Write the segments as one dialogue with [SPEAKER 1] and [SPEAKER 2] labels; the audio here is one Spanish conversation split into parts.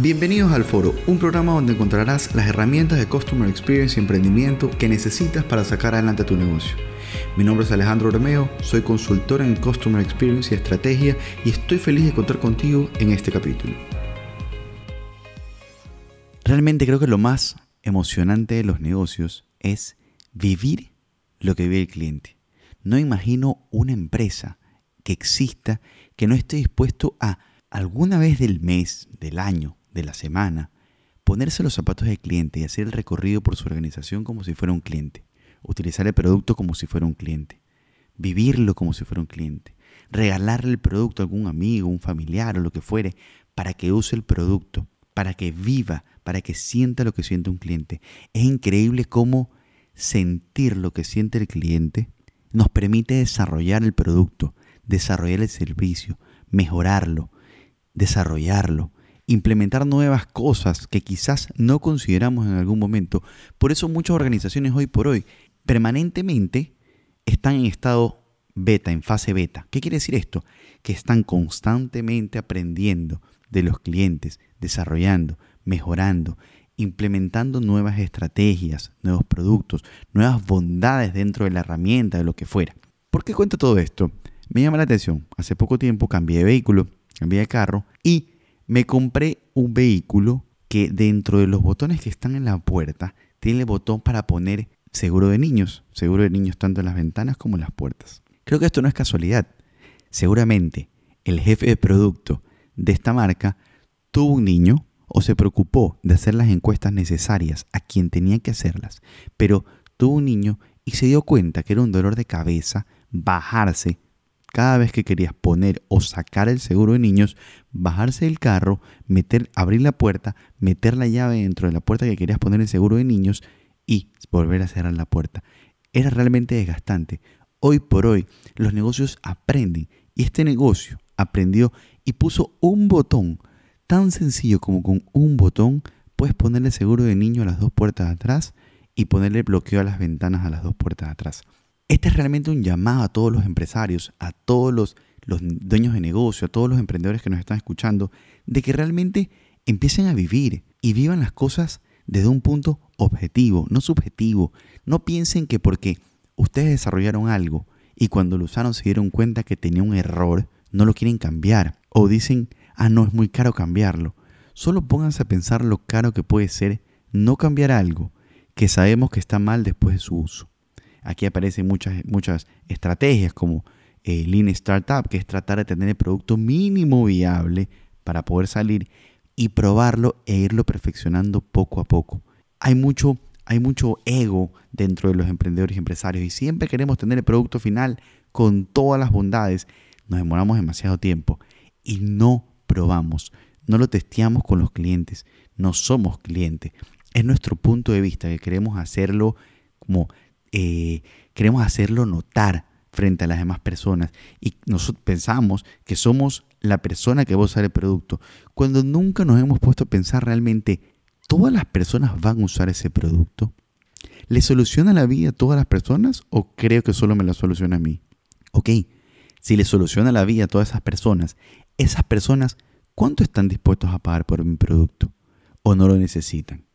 [SPEAKER 1] Bienvenidos al Foro, un programa donde encontrarás las herramientas de Customer Experience y emprendimiento que necesitas para sacar adelante tu negocio. Mi nombre es Alejandro Romeo, soy consultor en Customer Experience y Estrategia y estoy feliz de contar contigo en este capítulo. Realmente creo que lo más emocionante de los negocios es vivir lo que vive el cliente. No imagino una empresa que exista que no esté dispuesto a alguna vez del mes, del año, de la semana, ponerse los zapatos del cliente y hacer el recorrido por su organización como si fuera un cliente. Utilizar el producto como si fuera un cliente. Vivirlo como si fuera un cliente. Regalarle el producto a algún amigo, un familiar o lo que fuere para que use el producto, para que viva, para que sienta lo que siente un cliente. Es increíble cómo sentir lo que siente el cliente nos permite desarrollar el producto, desarrollar el servicio, mejorarlo, desarrollarlo, implementar nuevas cosas que quizás no consideramos en algún momento. Por eso muchas organizaciones hoy por hoy permanentemente están en estado beta, en fase beta. ¿Qué quiere decir esto? Que están constantemente aprendiendo de los clientes, desarrollando, mejorando, implementando nuevas estrategias, nuevos productos, nuevas bondades dentro de la herramienta, de lo que fuera. ¿Por qué cuento todo esto? Me llama la atención. Hace poco tiempo cambié de vehículo, cambié de carro y me compré un vehículo que dentro de los botones que están en la puerta tiene el botón para poner seguro de niños, seguro de niños tanto en las ventanas como en las puertas. Creo que esto no es casualidad. Seguramente el jefe de producto de esta marca tuvo un niño o se preocupó de hacer las encuestas necesarias a quien tenía que hacerlas, pero tuvo un niño y se dio cuenta que era un dolor de cabeza bajarse cada vez que querías poner o sacar el seguro de niños, bajarse del carro, meter, abrir la puerta, meter la llave dentro de la puerta que querías poner el seguro de niños y volver a cerrar la puerta. Era realmente desgastante. Hoy por hoy los negocios aprenden y este negocio aprendió y puso un botón tan sencillo como con un botón puedes ponerle seguro de niño a las dos puertas de atrás y ponerle bloqueo a las ventanas a las dos puertas de atrás. Este es realmente un llamado a todos los empresarios, a todos los, dueños de negocio, a todos los emprendedores que nos están escuchando, de que realmente empiecen a vivir y vivan las cosas desde un punto objetivo, no subjetivo. No piensen que porque ustedes desarrollaron algo y cuando lo usaron se dieron cuenta que tenía un error, no lo quieren cambiar. O dicen, ah, no, es muy caro cambiarlo. Solo pónganse a pensar lo caro que puede ser no cambiar algo que sabemos que está mal después de su uso. Aquí aparecen muchas, muchas estrategias como eh, Lean Startup, que es tratar de tener el producto mínimo viable para poder salir y probarlo e irlo perfeccionando poco a poco. Hay mucho, hay mucho ego dentro de los emprendedores y empresarios y siempre queremos tener el producto final con todas las bondades. Nos demoramos demasiado tiempo y no probamos, no lo testeamos con los clientes, no somos clientes. Es nuestro punto de vista que queremos hacerlo como eh, queremos hacerlo notar frente a las demás personas y nosotros pensamos que somos la persona que va a usar el producto, cuando nunca nos hemos puesto a pensar realmente, ¿todas las personas van a usar ese producto? ¿Le soluciona la vida a todas las personas o creo que solo me la soluciona a mí? Ok, si le soluciona la vida a todas esas personas, esas personas, ¿cuánto están dispuestos a pagar por mi producto? ¿O no lo necesitan?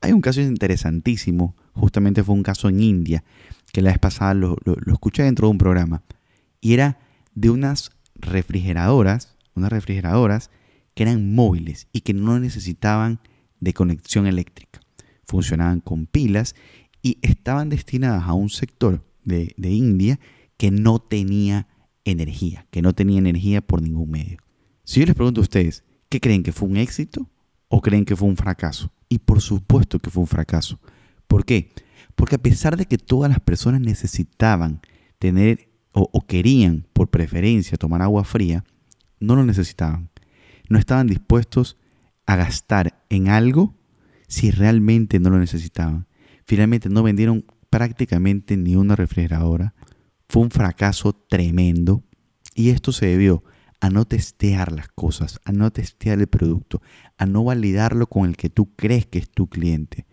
[SPEAKER 1] Hay un caso interesantísimo, justamente fue un caso en India, que la vez pasada lo, escuché dentro de un programa, y era de unas refrigeradoras, unas refrigeradoras que eran móviles y que no necesitaban de conexión eléctrica. Funcionaban con pilas y estaban destinadas a un sector de, India que no tenía energía, que no tenía energía por ningún medio. Si yo les pregunto a ustedes, ¿qué creen que fue un éxito o creen que fue un fracaso? Y por supuesto que fue un fracaso. ¿Por qué? Porque a pesar de que todas las personas necesitaban tener o, querían por preferencia tomar agua fría, no lo necesitaban. No estaban dispuestos a gastar en algo si realmente no lo necesitaban. Finalmente no vendieron prácticamente ni una refrigeradora. Fue un fracaso tremendo y esto se debió a no testear las cosas, a no testear el producto, a no validarlo con el que tú crees que es tu cliente.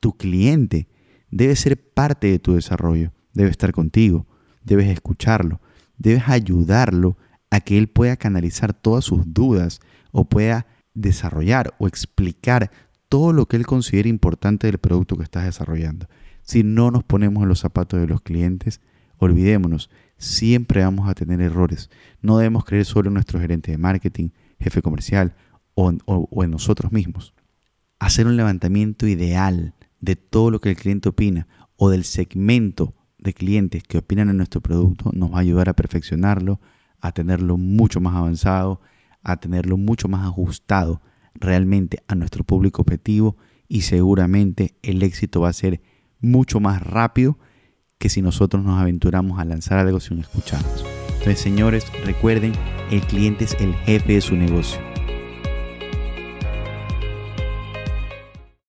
[SPEAKER 1] Tu cliente debe ser parte de tu desarrollo, debe estar contigo, debes escucharlo, debes ayudarlo a que él pueda canalizar todas sus dudas o pueda desarrollar o explicar todo lo que él considera importante del producto que estás desarrollando. Si no nos ponemos en los zapatos de los clientes, olvidémonos, siempre vamos a tener errores. No debemos creer solo en nuestro gerente de marketing, jefe comercial o, o en nosotros mismos. Hacer un levantamiento ideal de todo lo que el cliente opina o del segmento de clientes que opinan en nuestro producto nos va a ayudar a perfeccionarlo, a tenerlo mucho más avanzado, a tenerlo mucho más ajustado realmente a nuestro público objetivo y seguramente el éxito va a ser mucho más rápido que si nosotros nos aventuramos a lanzar algo sin escucharnos. Entonces, señores, recuerden, el cliente es el jefe de su negocio